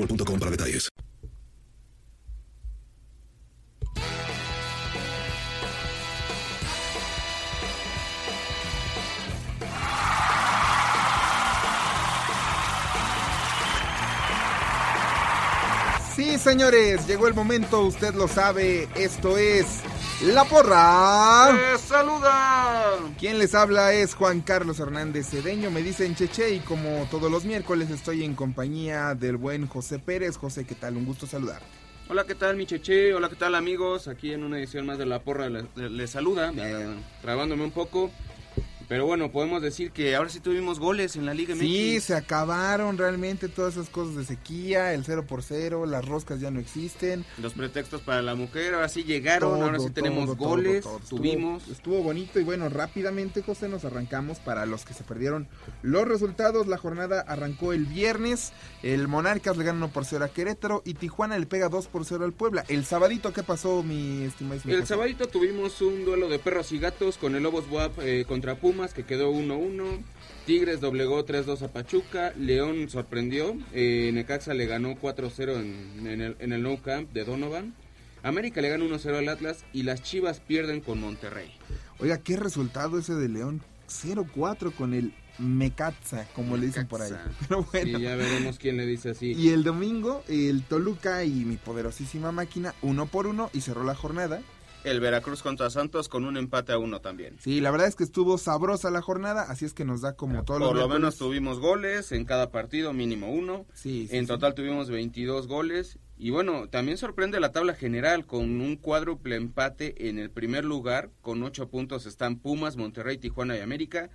boostmobile.com para detalles. Sí, señores, llegó el momento, usted lo sabe, esto es La Porra. saluda! Quien les habla es Juan Carlos Hernández Cedeño, me dicen Cheche y como todos los miércoles estoy en compañía del buen José Pérez. José, ¿qué tal? Un gusto saludar. Hola, ¿qué tal, mi cheche? Hola, ¿qué tal, amigos? Aquí en una edición más de La Porra les, les saluda, eh, trabándome un poco. Pero bueno, podemos decir que ahora sí tuvimos goles en la Liga MX. Sí, se acabaron realmente todas esas cosas de sequía, el 0 por 0, las roscas ya no existen. Los pretextos para la mujer, ahora sí llegaron, Todo, ahora sí tenemos todo, goles. Estuvo- tuvimos. Estuvo, bonito y bueno, rápidamente, José, nos arrancamos para los que se perdieron los resultados. La jornada arrancó el viernes. El Monarcas le gana 1 por 0 a Querétaro y Tijuana le pega 2 por 0 al Puebla. El sabadito, ¿qué pasó, mi estimadísimo El sabadito tuvimos un duelo de perros y gatos con el Lobos WAP eh, contra Pumas que quedó 1-1. Tigres doblegó 3-2 a Pachuca. León sorprendió. Eh, Necaxa le ganó 4-0 en, en el, en el No Camp de Donovan. América le gana 1-0 al Atlas y las Chivas pierden con Monterrey. Oiga, qué resultado ese de León. 0-4 con el Mecatza, como le dicen por ahí. Pero bueno. Sí, ya veremos quién le dice así. Y el domingo, el Toluca y mi poderosísima máquina, uno por uno, y cerró la jornada. El Veracruz contra Santos con un empate a uno también. Sí, la verdad es que estuvo sabrosa la jornada, así es que nos da como todos los Por lo menos tuvimos goles en cada partido, mínimo uno. Sí, sí, en sí. total tuvimos 22 goles. Y bueno, también sorprende la tabla general con un cuádruple empate en el primer lugar. Con 8 puntos están Pumas, Monterrey, Tijuana y América.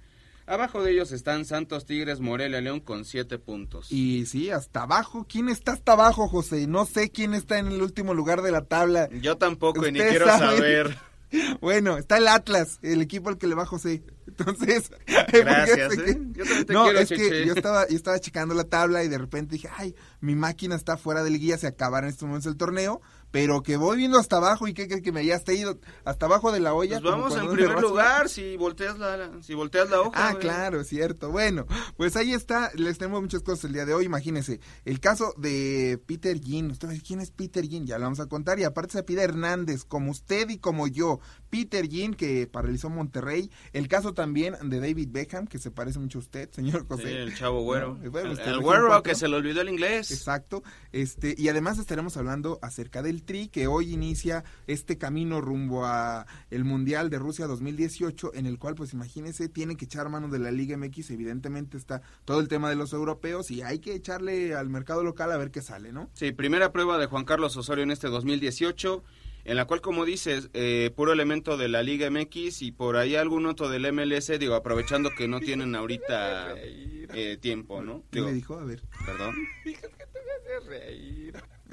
Abajo de ellos están Santos, Tigres, Morelia, León con 7 puntos. Y sí, hasta abajo. ¿Quién está hasta abajo, José? No sé quién está en el último lugar de la tabla. Yo tampoco, y ni quiero sabe. saber. Bueno, está el Atlas, el equipo al que le va José. Entonces, Gracias, ¿eh? Yo también te no, quiero, es que Cheche. yo estaba, yo estaba checando la tabla y de repente dije, ay, mi máquina está fuera del guía, se acabará en estos momentos el torneo, pero que voy viendo hasta abajo y que, que, que me haya hasta ido hasta abajo de la olla. Pues vamos en primer lugar si volteas la, si volteas la hoja. Ah, güey. claro, cierto. Bueno, pues ahí está. Les tenemos muchas cosas el día de hoy. Imagínense, el caso de Peter Ginn. Usted va a decir, ¿quién es Peter Ginn? Ya lo vamos a contar. Y aparte se pide Hernández, como usted y como yo. Peter Ginn, que paralizó Monterrey. El caso también de David Beckham, que se parece mucho a usted, señor José. Sí, el chavo güero. No, bueno, el el güero cuatro. que se le olvidó el inglés. Exacto. Este, y además estaremos hablando acerca de el Tri, que hoy inicia este camino rumbo a el Mundial de Rusia 2018, en el cual, pues imagínense, tiene que echar mano de la Liga MX, evidentemente está todo el tema de los europeos y hay que echarle al mercado local a ver qué sale, ¿no? Sí, primera prueba de Juan Carlos Osorio en este 2018 en la cual, como dices, eh, puro elemento de la Liga MX y por ahí algún otro del MLS, digo, aprovechando que no tienen ahorita eh, tiempo, ¿no? ¿Qué Digo, me dijo? A ver. Perdón.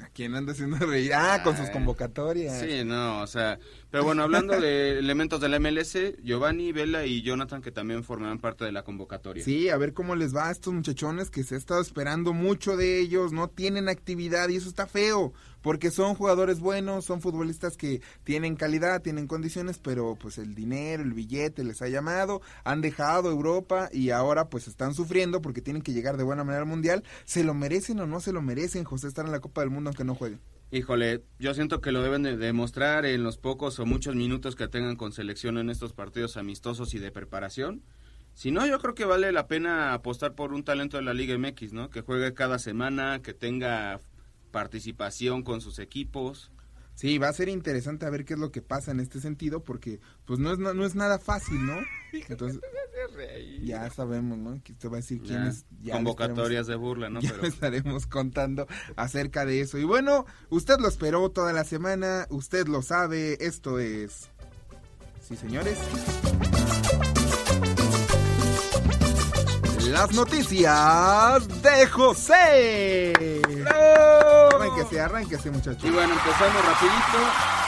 ¿A quién anda haciendo reír? Ah, con sus convocatorias. Sí, no, o sea, pero bueno, hablando de elementos del MLS, Giovanni, Vela y Jonathan que también formarán parte de la convocatoria. Sí, a ver cómo les va a estos muchachones que se ha estado esperando mucho de ellos, no tienen actividad y eso está feo, porque son jugadores buenos, son futbolistas que tienen calidad, tienen condiciones, pero pues el dinero, el billete les ha llamado, han dejado Europa y ahora pues están sufriendo porque tienen que llegar de buena manera al Mundial. ¿Se lo merecen o no se lo merecen, José, estar en la Copa del Mundo aunque no jueguen? Híjole, yo siento que lo deben de demostrar en los pocos o muchos minutos que tengan con selección en estos partidos amistosos y de preparación. Si no, yo creo que vale la pena apostar por un talento de la Liga MX, ¿no? Que juegue cada semana, que tenga participación con sus equipos. Sí, va a ser interesante a ver qué es lo que pasa en este sentido, porque pues no es, no, no es nada fácil, ¿no? Entonces, ya sabemos, ¿no? Que usted va a decir quién Ya, es. ya convocatorias de burla, ¿no? ya Pero estaremos contando acerca de eso. Y bueno, usted lo esperó toda la semana, usted lo sabe, esto es... Sí, señores. Las noticias de José. Arránquese, arránquese, muchachos. Y bueno, empezamos rapidito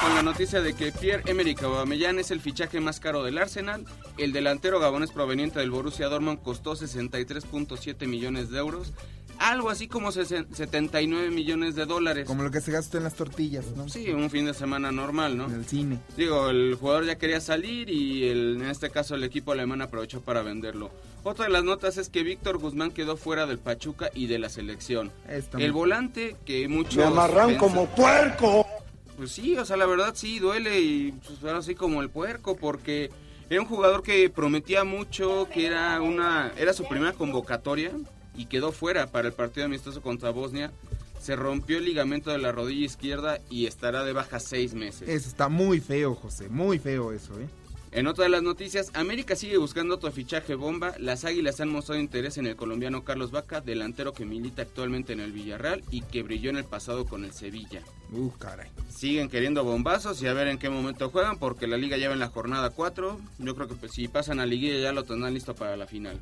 con la noticia de que Pierre-Emerick Aubameyang es el fichaje más caro del Arsenal. El delantero gabonés proveniente del Borussia Dortmund costó 63.7 millones de euros, algo así como sesen- 79 millones de dólares. Como lo que se gasta en las tortillas, ¿no? Sí, un fin de semana normal, ¿no? En el cine. Digo, el jugador ya quería salir y el- en este caso el equipo alemán aprovechó para venderlo. Otra de las notas es que Víctor Guzmán quedó fuera del Pachuca y de la selección. El volante que muchos... Me amarran como puerco. Pues sí, o sea, la verdad sí duele y pues ahora sí como el puerco porque era un jugador que prometía mucho, que era una era su primera convocatoria y quedó fuera para el partido amistoso contra Bosnia. Se rompió el ligamento de la rodilla izquierda y estará de baja seis meses. Eso está muy feo, José, muy feo eso, ¿eh? En otra de las noticias, América sigue buscando otro fichaje bomba. Las Águilas han mostrado interés en el colombiano Carlos Vaca, delantero que milita actualmente en el Villarreal y que brilló en el pasado con el Sevilla. Uh, caray. Siguen queriendo bombazos y a ver en qué momento juegan porque la liga ya va en la jornada 4. Yo creo que pues, si pasan a liguilla ya lo tendrán listo para la final.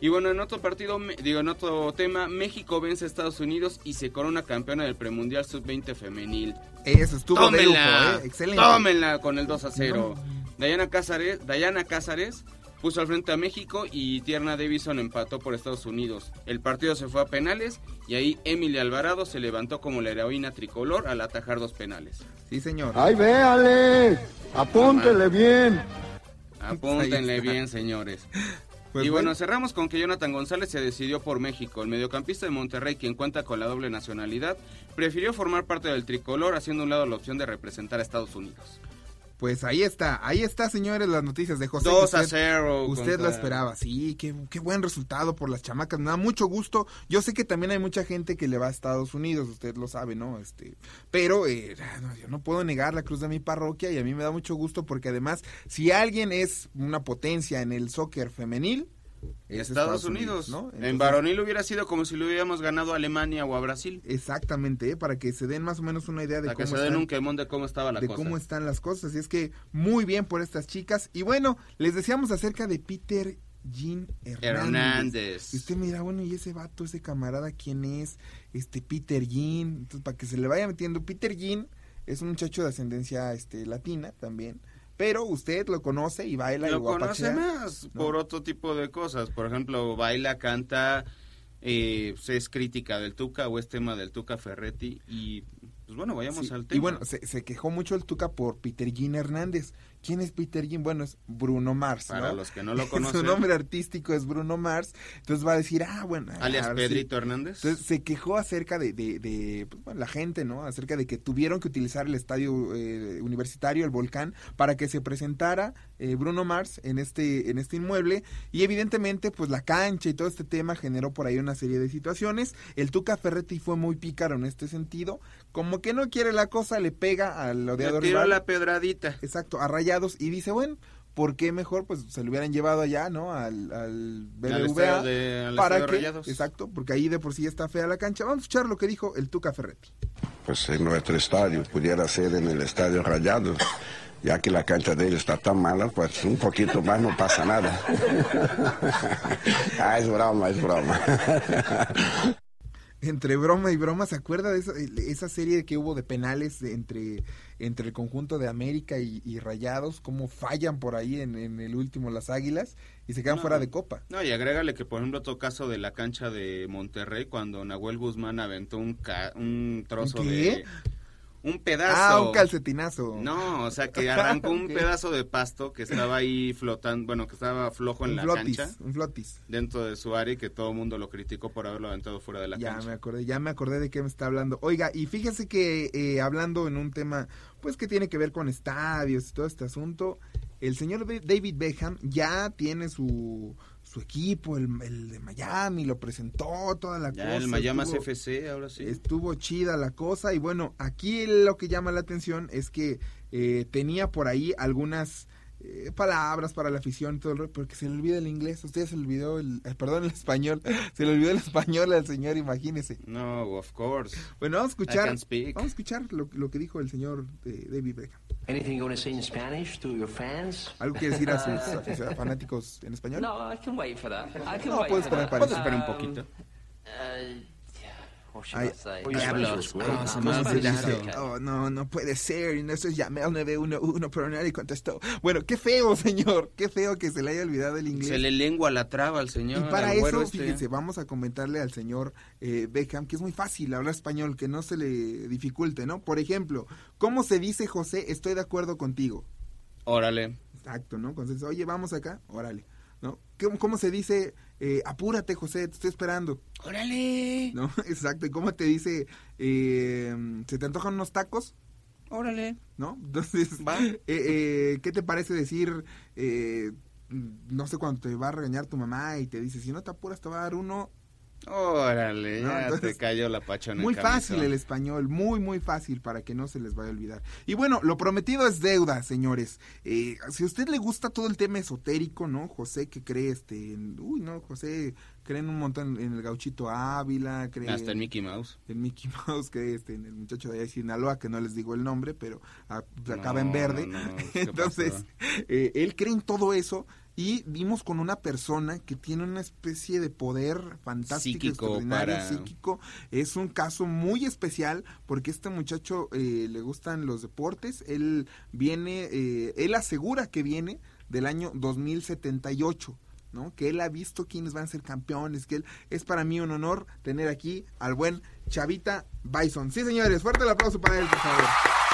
Y bueno, en otro partido, digo, en otro tema, México vence a Estados Unidos y se corona campeona del premundial sub-20 femenil. Eso estuvo de lujo, tómenla, ¿eh? Excelente. tómenla con el 2 a 0. Dayana Cázares, Dayana Cázares puso al frente a México y Tierna Davison empató por Estados Unidos. El partido se fue a penales y ahí Emily Alvarado se levantó como la heroína tricolor al atajar dos penales. Sí, señor. Ay, véale. Apúntele bien. Apúntenle bien, señores. Pues y bueno, bueno. cerramos con que Jonathan González se decidió por México. El mediocampista de Monterrey, quien cuenta con la doble nacionalidad, prefirió formar parte del tricolor, haciendo a un lado la opción de representar a Estados Unidos. Pues ahí está, ahí está, señores, las noticias de José. 2 que a usted- 0. Usted lo contra- esperaba, sí, qué, qué buen resultado por las chamacas, me da mucho gusto. Yo sé que también hay mucha gente que le va a Estados Unidos, usted lo sabe, ¿no? Este, pero eh, no, yo no puedo negar la cruz de mi parroquia y a mí me da mucho gusto porque además, si alguien es una potencia en el soccer femenil, es Estados, Unidos. ¿no? En varonil hubiera sido como si lo hubiéramos ganado a Alemania o a Brasil. Exactamente, ¿eh? para que se den más o menos una idea de Para que cómo se den están. un quemón de cómo estaba la de cosa. cómo están las cosas. Y es que muy bien por estas chicas. Y bueno, les decíamos acerca de Peter Jean Hernández. Hernández. Y usted me dirá, bueno, ¿y ese vato, ese camarada, quién es? Este Peter Jean. Entonces, para que se le vaya metiendo, Peter Jean es un muchacho de ascendencia este, latina también. Pero usted lo conoce y baila y Lo conoce guapachea. más ¿no? por otro tipo de cosas. Por ejemplo, baila, canta, eh, pues, es crítica del Tuca o es tema del Tuca Ferretti. Y pues bueno, vayamos Sí, al tema. Y bueno, se, se quejó mucho el Tuca por Peter Jean Hernández, ¿quién es Peter Jim? Bueno, es Bruno Mars. Para ¿no? los que no lo Su conocen. nombre artístico es Bruno Mars. Entonces va a decir, ah, bueno. Alias sí. Pedrito Hernández. Entonces se quejó acerca de, de, de, pues, bueno, la gente, ¿no? Acerca de que tuvieron que utilizar el estadio eh, universitario, el volcán, para que se presentara eh, Bruno Mars en este, en este inmueble. Y evidentemente, pues la cancha y todo este tema generó por ahí una serie de situaciones. El Tuca Ferretti fue muy pícaro en este sentido. Como que no quiere la cosa, le pega al Le odiador tiró rival. la pedradita. Exacto, a Y dice, bueno, ¿por qué mejor? Pues se lo hubieran llevado allá, ¿no? Al, al Al BBVA. de- al para que, Rayados. exacto, porque ahí de por sí está fea la cancha. Vamos a escuchar lo que dijo el Tuca Ferretti. pues en nuestro estadio, pudiera ser en el estadio Rayados, ya que la cancha de ellos está tan mala, pues un poquito más no pasa nada. ah, es broma, es broma. Entre broma y broma, ¿se acuerda de esa, esa serie que hubo de penales de- entre, entre el conjunto de América y, y Rayados? Cómo fallan por ahí en, en el último las Águilas y se quedan No. fuera de copa. No, y agrégale que, por ejemplo, otro caso de la cancha de Monterrey, cuando Nahuel Guzmán aventó un, ca- un trozo ¿Un de... qué? Un pedazo. Ah, un calcetinazo. No, o sea, que arrancó un pedazo de pasto que estaba ahí flotando, bueno, que estaba flojo en un la flotis, cancha, un flotis. dentro de su área y que todo el mundo lo criticó por haberlo aventado fuera de la Ya cancha. me acordé, ya me acordé de qué me está hablando. Oiga, y fíjese que eh, hablando en un tema, pues que tiene que ver con estadios y todo este asunto, el señor David Beckham ya tiene su, su equipo, el, el de Miami, lo presentó, toda la Ya cosa. el Miami estuvo- FC, ahora sí. Estuvo chida la cosa y bueno, aquí lo que llama la atención es que eh, tenía por ahí algunas eh, palabras para la afición y todo el rollo, porque se le olvida el inglés, a usted se le olvidó el, eh, perdón, el español, se le olvidó el español al señor, imagínese. No, of course. Bueno, vamos a I escuchar, vamos a escuchar lo, lo que dijo el señor eh, David Beckham. Anything you want to say in Spanish to your fans? ¿Algo que decir a sus aficio- fanáticos en español? No, I can wait for that. I can No, wait puedes that. para eso. Puedes esperar un Um, poquito. Uh, Claro. okay. Oh, no, no puede ser. Y no, eso es llamé al 911, pero nadie contestó. Bueno, qué feo, señor. Qué feo que se le haya olvidado el inglés. Se le lengua la traba al señor. Y para eso, este. fíjense, vamos a comentarle al señor eh, Beckham que es muy fácil hablar español, que no se le dificulte, ¿no? Por ejemplo, ¿cómo se dice, José, estoy de acuerdo contigo? Órale. Exacto, ¿no? Oye, vamos acá, órale, ¿no? ¿Cómo, cómo se dice, eh, apúrate, José, te estoy esperando? Órale. ¿No? Exacto, ¿y cómo te dice, eh, se te antojan unos tacos? Órale. ¿no? Entonces, Va. eh, eh, ¿qué te parece decir, eh, no sé, cuando te va a regañar tu mamá y te dice, si no te apuras te va a dar uno? Órale, No, ya entonces, te cayó la pachona. Muy fácil el español, muy, muy fácil para que no se les vaya a olvidar. Y bueno, lo prometido es deuda, señores. Eh, si a usted le gusta todo el tema esotérico, ¿no? José que cree, este, en- uy, no, José cree en un montón en el gauchito Ávila, cree Hasta en Mickey Mouse. en Mickey Mouse, cree este, en el muchacho de Sinaloa, que no les digo el nombre, pero ah, No, acaba en verde. no, no, ¿qué Entonces, eh, él cree en todo eso y vimos con una persona que tiene una especie de poder fantástico, Psíquico extraordinario, para- psíquico. Es un caso muy especial porque este muchacho eh, le gustan los deportes. Él viene, eh, él asegura que viene del año 2078. ¿no? Que él ha visto quiénes van a ser campeones, que él es para mí un honor tener aquí al buen Chavita Bison. Sí, señores, fuerte el aplauso para él, por favor.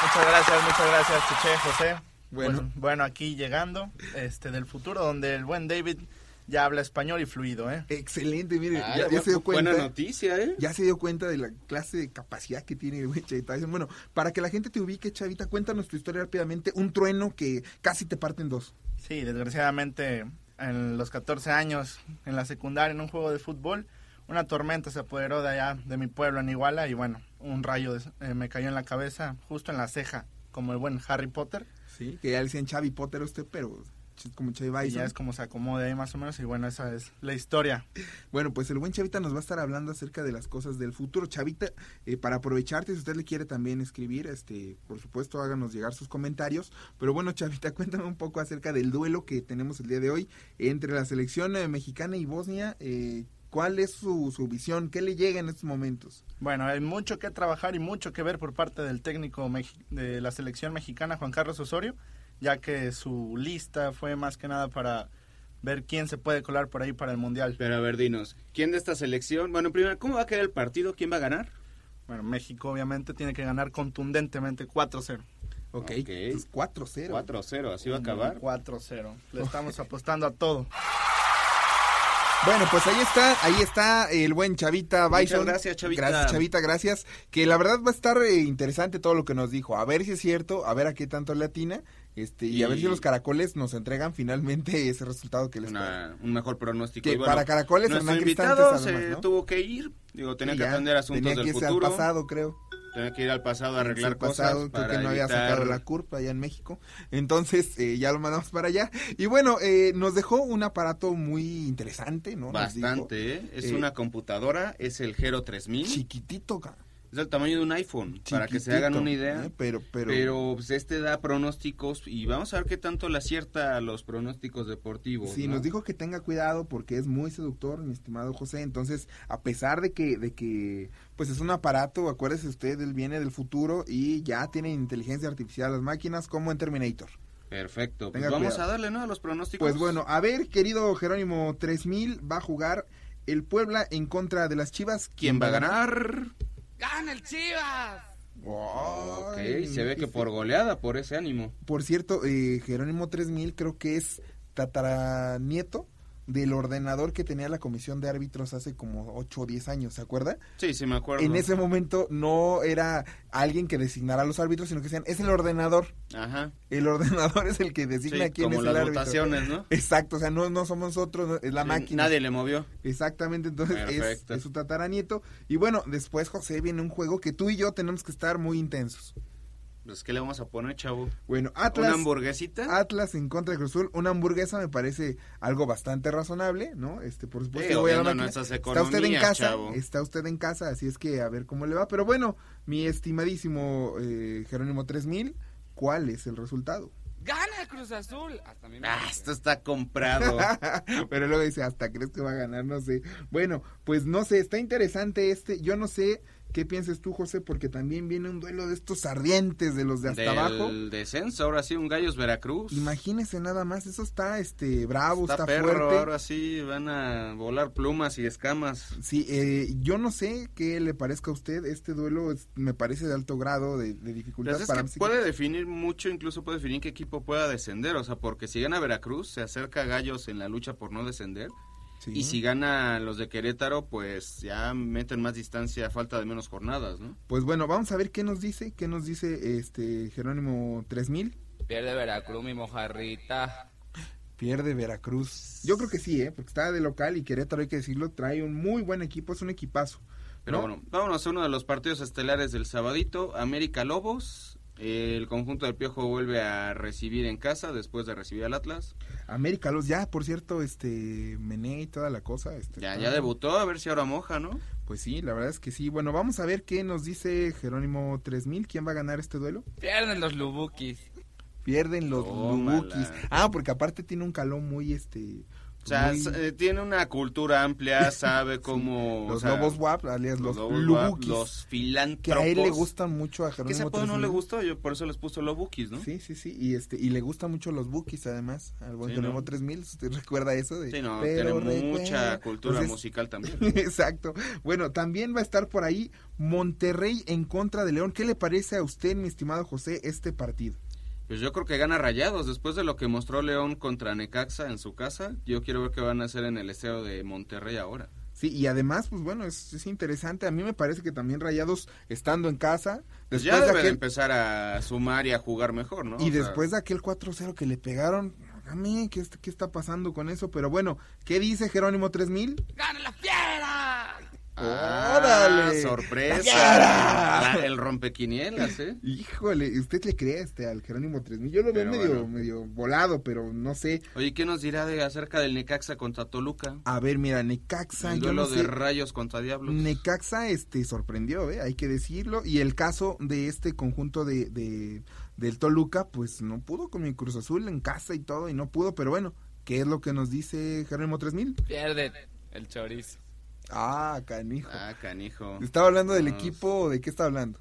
Muchas gracias, muchas gracias, Chiche, José. Bueno. Pues, bueno, aquí llegando este del futuro donde el buen David ya habla español y fluido, ¿eh? Excelente, mire, Ah, ya, se dio cuenta. Buena noticia, ¿eh? Ya se dio cuenta de la clase de capacidad que tiene el güey Chavita. Bueno, para que la gente te ubique, Chavita, cuéntanos tu historia rápidamente. Un trueno que casi te parte en dos. Sí, desgraciadamente en los 14 años en la secundaria en un juego de fútbol, una tormenta se apoderó de allá de mi pueblo en Iguala y bueno, un rayo de- eh, me cayó en la cabeza, justo en la ceja, como el buen Harry Potter. Sí, que ya le decían Chavi Potter a usted, pero como Chavi Y Bison. ya es como se acomode ahí más o menos y bueno, esa es la historia. Bueno, pues el buen Chavita nos va a estar hablando acerca de las cosas del futuro. Chavita, eh, para aprovecharte, si usted le quiere también escribir, este, por supuesto, háganos llegar sus comentarios. Pero bueno, Chavita, cuéntame un poco acerca del duelo que tenemos el día de hoy entre la selección eh, mexicana y Bosnia. Eh, ¿Cuál es su, su visión? ¿Qué le llega en estos momentos? Bueno, hay mucho que trabajar y mucho que ver por parte del técnico de la selección mexicana, Juan Carlos Osorio, ya que su lista fue más que nada para ver quién se puede colar por ahí para el Mundial. Pero a ver, dinos, ¿quién de esta selección? Bueno, primero, ¿cómo va a quedar el partido? ¿Quién va a ganar? Bueno, México obviamente tiene que ganar contundentemente 4-0. Ok, entonces 4-0. 4-0, así va a acabar. 4-0. Le estamos apostando a todo. Bueno, pues ahí está, ahí está el buen Chavita Muchas Bison. gracias, Chavita. Gracias, Chavita, gracias. Que la verdad va a estar eh, interesante todo lo que nos dijo. A ver si es cierto, a ver a qué tanto le atina. Este, y, a ver si los caracoles nos entregan finalmente ese resultado que les Una- un mejor pronóstico. Que Y bueno, para Caracoles, nuestro invitado se ¿no? tuvo que ir. Digo, tenía Sí, que atender asuntos tenía del que futuro. al pasado, creo. Tenía que ir al pasado a arreglar su cosas. pasado, creo para que no había evitar- sacado la curva allá en México. Entonces, eh, ya lo mandamos para allá. Y bueno, eh, nos dejó un aparato muy interesante, ¿no? Nos dijo, Bastante, ¿eh? Es eh, una computadora, es el Hero 3000. Chiquitito, ca- Es del tamaño de un iPhone, para que se hagan una idea. ¿eh? Pero, pero, Pero pues, este da pronósticos y vamos a ver qué tanto le acierta a los pronósticos deportivos. Sí, ¿no? nos dijo que tenga cuidado porque es muy seductor, mi estimado José. Entonces, a pesar de que, de que, pues es un aparato, acuérdese usted, él viene del futuro y ya tiene inteligencia artificial las máquinas como en Terminator. Perfecto. Pues vamos cuidado. a darle, ¿no? A los pronósticos. Pues bueno, a ver, querido Jerónimo 3000, va a jugar el Puebla en contra de las Chivas. ¿Quién va a ganar? ¡Gana el Chivas! Ok, Ay, se ve que dice- por goleada, por ese ánimo. Por cierto, eh, Jerónimo 3000 creo que es tataranieto del ordenador que tenía la comisión de árbitros hace como 8 o 10 años, ¿se acuerda? Sí, sí me acuerdo. En ese momento no era alguien que designara a los árbitros, sino que decían, es el ordenador. Ajá. El ordenador es el que designa Sí, quién como es las el árbitro. votaciones, ¿no? Exacto, o sea, no, no somos nosotros, no, es la Sí, máquina. Nadie le movió. Exactamente, entonces es, es su tataranieto. Y bueno, después, José, viene un juego que tú y yo tenemos que estar muy intensos. Pues, ¿qué le vamos a poner, chavo? Bueno, Atlas. ¿Una hamburguesita? Atlas en contra de Cruz Azul. Una hamburguesa me parece algo bastante razonable, ¿no? Este, por supuesto, Sí, voy a la Está usted en casa, chavo. está usted en casa, así es que a ver cómo le va. Pero bueno, mi estimadísimo eh, Jerónimo 3000, ¿cuál es el resultado? ¡Gana el Cruz Azul! Hasta a mí me Ah, esto está comprado. Pero luego dice, hasta crees que va a ganar, no sé. Bueno, pues no sé, está interesante este. Yo no sé qué pienses tú, José, porque también viene un duelo de estos ardientes de los de hasta Del abajo. descenso, ahora sí, un Gallos Veracruz. Imagínese nada más, eso está este bravo, está, Está perro, fuerte. ahora sí van a volar plumas y escamas. Sí, eh, yo no sé qué le parezca a usted, este duelo es- me parece de alto grado de, de dificultad Pues es para que puede definir mucho, incluso puede definir qué equipo pueda descender, o sea, porque si gana Veracruz, se acerca a Gallos en la lucha por no descender, Sí. y si gana los de Querétaro, pues ya meten más distancia a falta de menos jornadas, ¿no? Pues bueno, vamos a ver qué nos dice, qué nos dice este Jerónimo 3000. Pierde Veracruz, mi mojarrita. Pierde Veracruz. Yo creo que sí, ¿eh? porque está de local y Querétaro, hay que decirlo, trae un muy buen equipo, es un equipazo. Pero ¿no? bueno, vámonos a uno de los partidos estelares del sabadito, América Lobos. El conjunto del Piojo vuelve a recibir en casa después de recibir al Atlas. América Los, ya, por cierto, este, Mené y toda la cosa. Este, Ya, ya debutó, a ver si ahora moja, ¿no? Pues sí, la verdad es que sí. Bueno, vamos a ver qué nos dice Jerónimo 3000. ¿Quién va a ganar este duelo? Pierden los Lubukis. Pierden los Tómala. Lubukis. Ah, porque aparte tiene un calón muy, este... O sea, muy- eh, tiene una cultura amplia, sabe cómo... o los sea, lobos WAP, alias los, Lubukis. los que filántropos. a él le gustan mucho a Que Jerónimo ese apodo no le 3000. gustó, yo por eso les puso Lobukis, ¿no? Sí, sí, sí, y este y le gustan mucho los bookies además, al buen Sí, Jerónimo ¿no? 3000, ¿usted recuerda eso? De, Sí, no, "Pero tiene mucha recuerda". cultura Entonces, musical también. Exacto. Bueno, también va a estar por ahí Monterrey en contra de León. ¿Qué le parece a usted, mi estimado José, este partido? Pues yo creo que gana Rayados después de lo que mostró León contra Necaxa en su casa. Yo quiero ver qué van a hacer en el esteo de Monterrey ahora. Sí, y además, pues bueno, es, es interesante. A mí me parece que también Rayados, estando en casa, Pues después ya de debe de aquel, empezar a sumar y a jugar mejor, ¿no? y O sea, después de aquel 4-0 que le pegaron, a mí, ¿qué, ¿qué está pasando con eso? Pero bueno, ¿qué dice Jerónimo 3000? ¡Gana la fiera! ¡Sorpresa! La- el rompequinielas, ¿eh? Híjole, ¿usted le cree este al Jerónimo 3000? Yo lo veo medio, bueno. medio volado, pero no sé. Oye, ¿qué nos dirá de acerca del Necaxa contra Toluca? A ver, mira, Necaxa, El yo no de sé. rayos contra diablos. Necaxa este sorprendió, ¿eh? hay que decirlo. Y el caso de este conjunto de, de del Toluca, pues no pudo con mi Cruz Azul en casa y todo, y no pudo, pero bueno, ¿qué es lo que nos dice Jerónimo 3000? Pierden el chorizo. Ah, canijo. Ah, canijo. ¿Estaba hablando del equipo o de qué está hablando?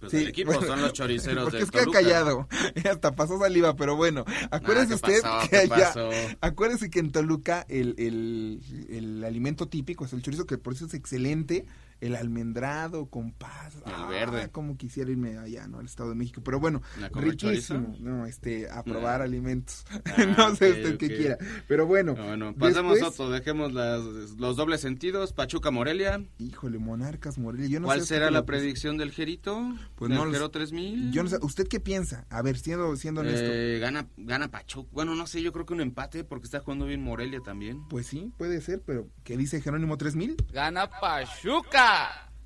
Pues Sí, el equipo bueno, son los choriceros Porque del es que ha callado. Hasta pasó saliva, pero bueno. Acuérdese Ah, ¿qué usted pasó? que ¿Qué allá. Acuérdese que en Toluca el, el, el alimento típico es el chorizo, que por eso es excelente. El almendrado con paz. El Ah, verde. como quisiera irme allá, ¿no? Al Estado de México. Pero bueno, ¿A comer riquísimo. chorizo? No, este, a probar Ah. alimentos. Ah, no sé usted qué ok. quiera. Pero bueno. Bueno, pasemos después- otro, dejemos las- los dobles sentidos. Pachuca Morelia. Híjole, Monarcas Morelia. Yo no ¿Cuál sé será la predicción del Jerito? Pues ¿Del no lo Jero sé. 3000? Yo no sé, ¿usted qué piensa? A ver, siendo, siendo honesto. Eh, gana, gana Pachuca. Bueno, no sé, yo creo que un empate porque está jugando bien Morelia también. Pues sí, puede ser, pero ¿qué dice Jerónimo 3000? Gana Pachuca.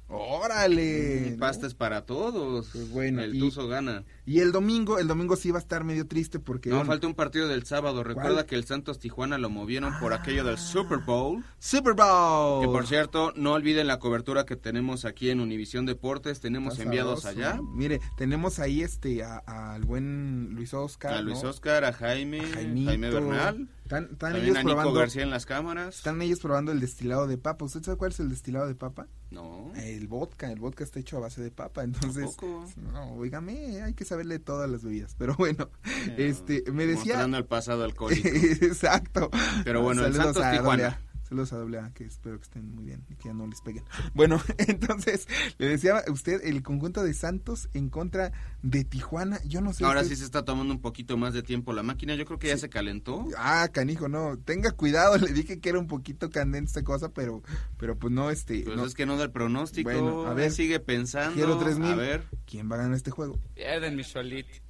¡Órale! Mm, Pastas para todos. Pues bueno, el y- Tuzo gana. Y el domingo, el domingo sí va a estar medio triste porque... No, bueno, falta un partido del sábado. Recuerda ¿Cuál? que el Santos Tijuana lo movieron por aquello del Super Bowl. Super Bowl. Que por cierto, no olviden la cobertura que tenemos aquí en Univisión Deportes. Tenemos Está enviados sabroso. allá. Mire, tenemos ahí este a- al buen Luis Oscar. A Luis ¿no? Oscar, a Jaime. Jaime Bernal. Están, están ellos a Nico probando, García en las cámaras. están ellos probando el destilado de papa. ¿Usted sabe cuál es el destilado de papa? No. El vodka, el vodka está hecho a base de papa, entonces, no, oígame, hay que saberle todas las bebidas, pero bueno, este, me decía, Mostrando el pasado alcohólico. exacto, Pero bueno, el Saludos Santos a Tijuana. Saludos a AA, que espero que estén muy bien y que ya no les peguen. Bueno, entonces, le decía a usted el conjunto de Santos en contra de Tijuana, yo no sé. Ahora usted- sí se está tomando un poquito más de tiempo la máquina. Yo creo que ya se calentó. Ah, canijo, no, tenga cuidado, le dije que era un poquito candente esta cosa, pero, pero pues no, este, Pues no. es que no da el pronóstico. Bueno, a ver. sigue pensando. Quiero 3000. A ver, ¿Quién va a ganar este juego? Pierden mis cholitos.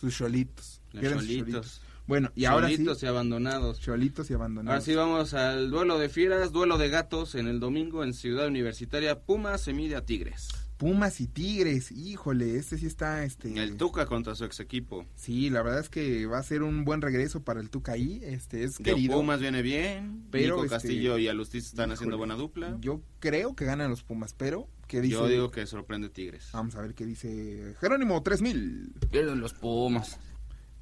Sus cholitos. los cholitos. Bueno, y ahora sí, Cholitos y abandonados. cholitos y abandonados. Ahora sí vamos al duelo de fieras, duelo de gatos en el domingo en Ciudad Universitaria. Pumas se mide a Tigres. Pumas y Tigres, híjole, este sí está, este... El Tuca contra su ex equipo. Sí, la verdad es que va a ser un buen regreso para el Tuca ahí, este, es Digo, querido. Pumas viene bien. Pero, Nico este, Castillo y Alustiz están híjole, haciendo buena dupla. Yo creo que ganan los Pumas, pero, ¿qué dice? Yo digo que sorprende Tigres. Vamos a ver qué dice Jerónimo 3000. Pierden los Pumas.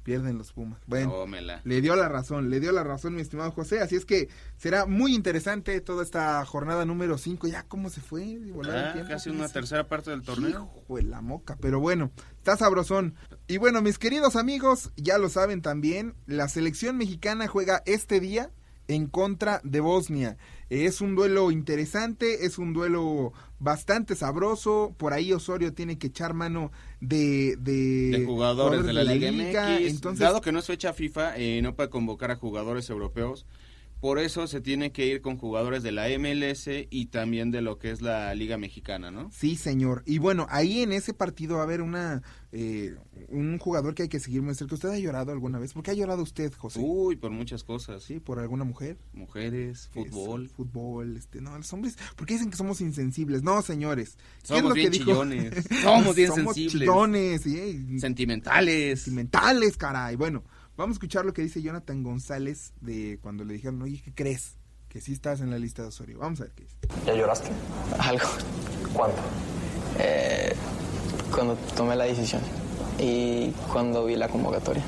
Pierden los Pumas. Bueno, Tómela. le dio la razón, le dio la razón mi estimado José, así es que será muy interesante toda esta jornada número 5, ya cómo se fue, Ah, tiempo, casi ¿qué una dice? tercera parte del torneo. Hijo de la moca, pero bueno, está sabrosón. Y bueno, mis queridos amigos, ya lo saben también, la selección mexicana juega este día en contra de Bosnia. Es un duelo interesante, es un duelo bastante sabroso. Por ahí Osorio tiene que echar mano de, de, de jugadores de la, Liga MX. Entonces, Dado que no es fecha FIFA, eh, no puede convocar a jugadores europeos. Por eso se tiene que ir con jugadores de la MLS y también de lo que es la Liga Mexicana, ¿no? Sí, señor. Y bueno, ahí en ese partido va a haber una eh, un jugador que hay que seguir muy cerca. ¿Usted ha llorado alguna vez? ¿Por qué ha llorado usted, José? Uy, por muchas cosas. Sí, por alguna mujer. Mujeres, fútbol. Es, fútbol, este, no, los hombres, ¿por qué dicen que somos insensibles? No, señores. ¿Qué Somos bien chillones. Somos bien sensibles. chillones, sí. Sentimentales. Sentimentales, caray. Bueno, vamos a escuchar lo que dice Jonathan González de cuando le dijeron, oye, ¿qué crees? Que sí estás en la lista de Osorio. Vamos a ver qué dice. ¿Ya lloraste? Algo. ¿Cuánto? Eh, cuando tomé la decisión y cuando vi la convocatoria.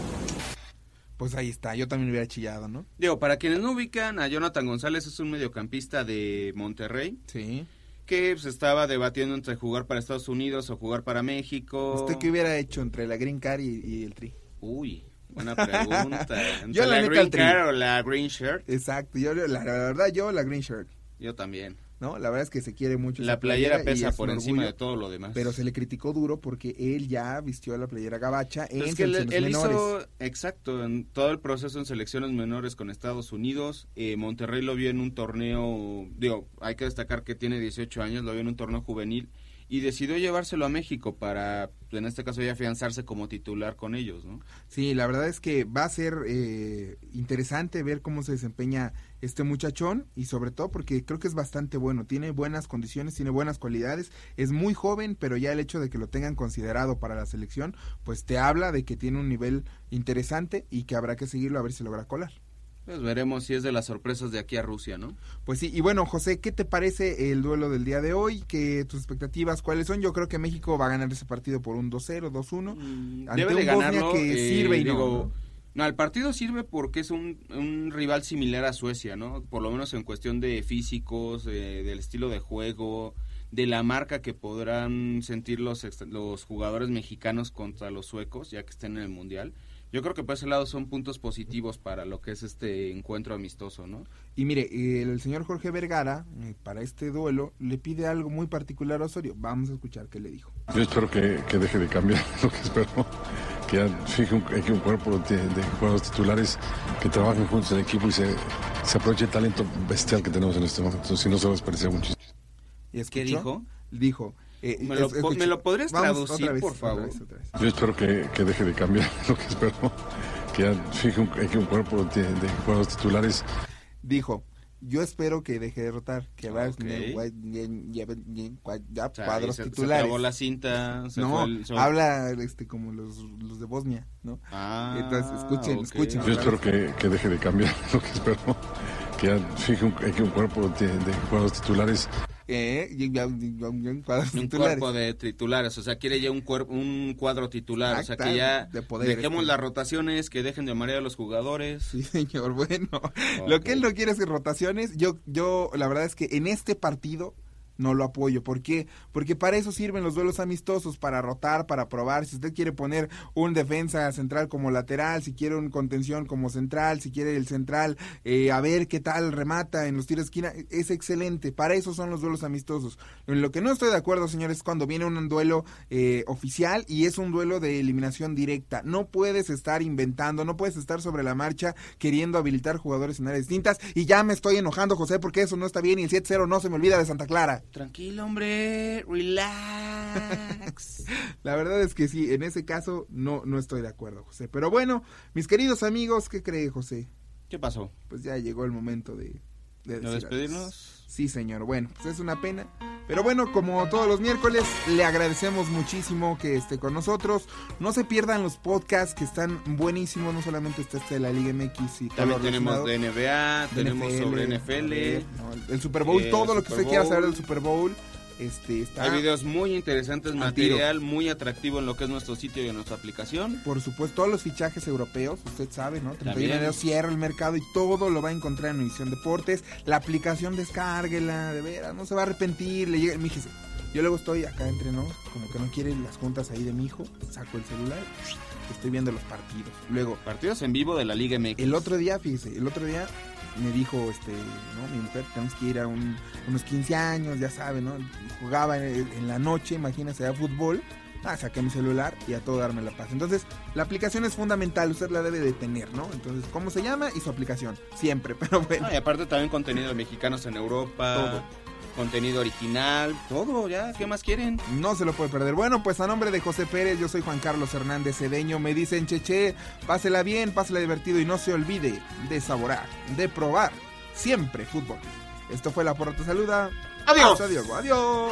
Pues ahí está, yo también hubiera chillado, ¿no? Digo, para quienes no ubican, a Jonathan González es un mediocampista de Monterrey. Sí. Que se estaba debatiendo entre jugar para Estados Unidos o jugar para México. ¿Usted qué hubiera hecho entre la Green Card y, y el Tri? Uy, buena pregunta. ¿Entre Yo la Green o la Green Shirt? Exacto, yo la, la verdad yo la Green Shirt, Yo también. ¿no? La verdad es que se quiere mucho La playera pesa es por encima orgullo, de todo lo demás. Pero se le criticó duro porque él ya vistió la playera gabacha en es que él, selecciones él menores. hizo, exacto, en todo el proceso en selecciones menores con Estados Unidos. Eh, Monterrey lo vio en un torneo, digo, hay que destacar que tiene 18 años, lo vio en un torneo juvenil y decidió llevárselo a México para, en este caso, ya afianzarse como titular con ellos, ¿no? Sí, la verdad es que va a ser eh, interesante ver cómo se desempeña este muchachón y sobre todo porque creo que es bastante bueno, tiene buenas condiciones, tiene buenas cualidades, es muy joven, pero ya el hecho de que lo tengan considerado para la selección, pues te habla de que tiene un nivel interesante y que habrá que seguirlo a ver si logra colar. Pues veremos si es de las sorpresas de aquí a Rusia, ¿no? Pues sí, y bueno, José, ¿qué te parece el duelo del día de hoy? ¿Qué tus expectativas cuáles son? Yo creo que México va a ganar ese partido por un 2-0, 2-1. ante Mm, Debe un de Bosnia ganarlo. que eh, sirve y no, digo, ¿no? No, el partido sirve porque es un, un rival similar a Suecia, ¿no? Por lo menos en cuestión de físicos, eh, del estilo de juego, de la marca que podrán sentir los, los jugadores mexicanos contra los suecos, ya que estén en el Mundial. Yo creo que por ese lado son puntos positivos para lo que es este encuentro amistoso, ¿no? Y mire, el señor Jorge Vergara, eh, para este duelo, le pide algo muy particular a Osorio. Vamos a escuchar qué le dijo. Yo espero que, que deje de cambiar lo que espero. Que ya fije un, que un cuerpo de, de jugadores titulares que trabajen juntos en equipo y se, se aproveche el talento bestial que tenemos en este momento. Si no, se va a desperdiciar muchísimo. ¿Y ¿Qué escuchó? dijo? Dijo. Eh, ¿Me lo escucha. me lo podrías Vamos, traducir, otra vez, por otra favor? vez, otra vez. Yo espero que, que deje de cambiar lo que espero. Que ya fije un, que un cuerpo de, de jugadores titulares Dijo, yo espero que deje de rotar, que va a Ok. tener gua- bien- bien- bien- gua- ya O sea, cuadros se- se titulares. acabó la cinta, se no, fue el- se- habla este como los, los de Bosnia, ¿no? Ah, Entonces, escuchen, ok. escuchen. Yo otra espero que, que deje de cambiar lo que espero. Que ya fije un, que un cuerpo de, de jugadores titulares Eh, y- un cuerpo de titulares, o sea, quiere ya un cuerpo, un cuadro titular, o sea, que ya de poder, dejemos este. las rotaciones, que dejen de marear a los jugadores. Sí, señor. Bueno, lo que él no quiere es rotaciones. Yo, yo, la verdad es que en este partido no lo apoyo. ¿Por qué? Porque para eso sirven los duelos amistosos, para rotar, para probar. Si usted quiere poner un defensa central como lateral, si quiere un contención como central, si quiere el central, eh, a ver qué tal remata en los tiros de esquina, es excelente. Para eso son los duelos amistosos. En lo que no estoy de acuerdo, señores, es cuando viene un duelo eh, oficial y es un duelo de eliminación directa. No puedes estar inventando, no puedes estar sobre la marcha queriendo habilitar jugadores en áreas distintas. Y ya me estoy enojando, José, porque eso no está bien y el 7-0 no se me olvida de Santa Clara. Tranquilo, hombre, relax. La verdad es que sí, en ese caso no, no estoy de acuerdo, José. Pero bueno, mis queridos amigos, ¿qué cree José? ¿Qué pasó? Pues ya llegó el momento de, de ¿De decir despedirnos? Sí, señor. Bueno, pues es una pena. Pero bueno, como todos los miércoles, le agradecemos muchísimo que esté con nosotros. No se pierdan los podcasts que están buenísimos. No solamente está este de la Liga MX y todo También tenemos de NBA, tenemos NFL, sobre NFL. el Super Bowl, eh, todo lo que usted quiera saber del Super Bowl. Este, está Hay videos muy interesantes, Al material muy atractivo en lo que es nuestro sitio y en nuestra aplicación. Por supuesto, todos los fichajes europeos, usted sabe, ¿no? 31 de cierra el mercado y todo lo va a encontrar en Univisión Deportes. La aplicación descárguela, de veras, no se va a arrepentir. Le llega, fíjese, yo luego estoy acá entre nos, como que no quieren las juntas ahí de mi hijo, saco el celular, estoy viendo los partidos. Luego, Partidos en vivo de la Liga MX. el otro día, fíjese, el otro día me dijo, este, ¿no? Mi mujer, tenemos que ir a un- unos 15 años, ya sabe, ¿no? Jugaba en, en la noche, imagínese, a fútbol. Ah, saqué mi celular y a todo darme la paz. Entonces, la aplicación es fundamental, usted la debe de tener, ¿no? Entonces, ¿cómo se llama? Y su aplicación, siempre, pero bueno. No, y aparte también contenido de mexicanos en Europa. Todo. Contenido original, todo, ya, ¿qué más quieren? No se lo puede perder. Bueno, pues a nombre de José Pérez, yo soy Juan Carlos Hernández Cedeño. Me dicen, cheche, pásela bien, pásela divertido y no se olvide de saborar, de probar siempre fútbol. Esto fue La Porra Te Saluda. Adiós. Adiós. Adiós.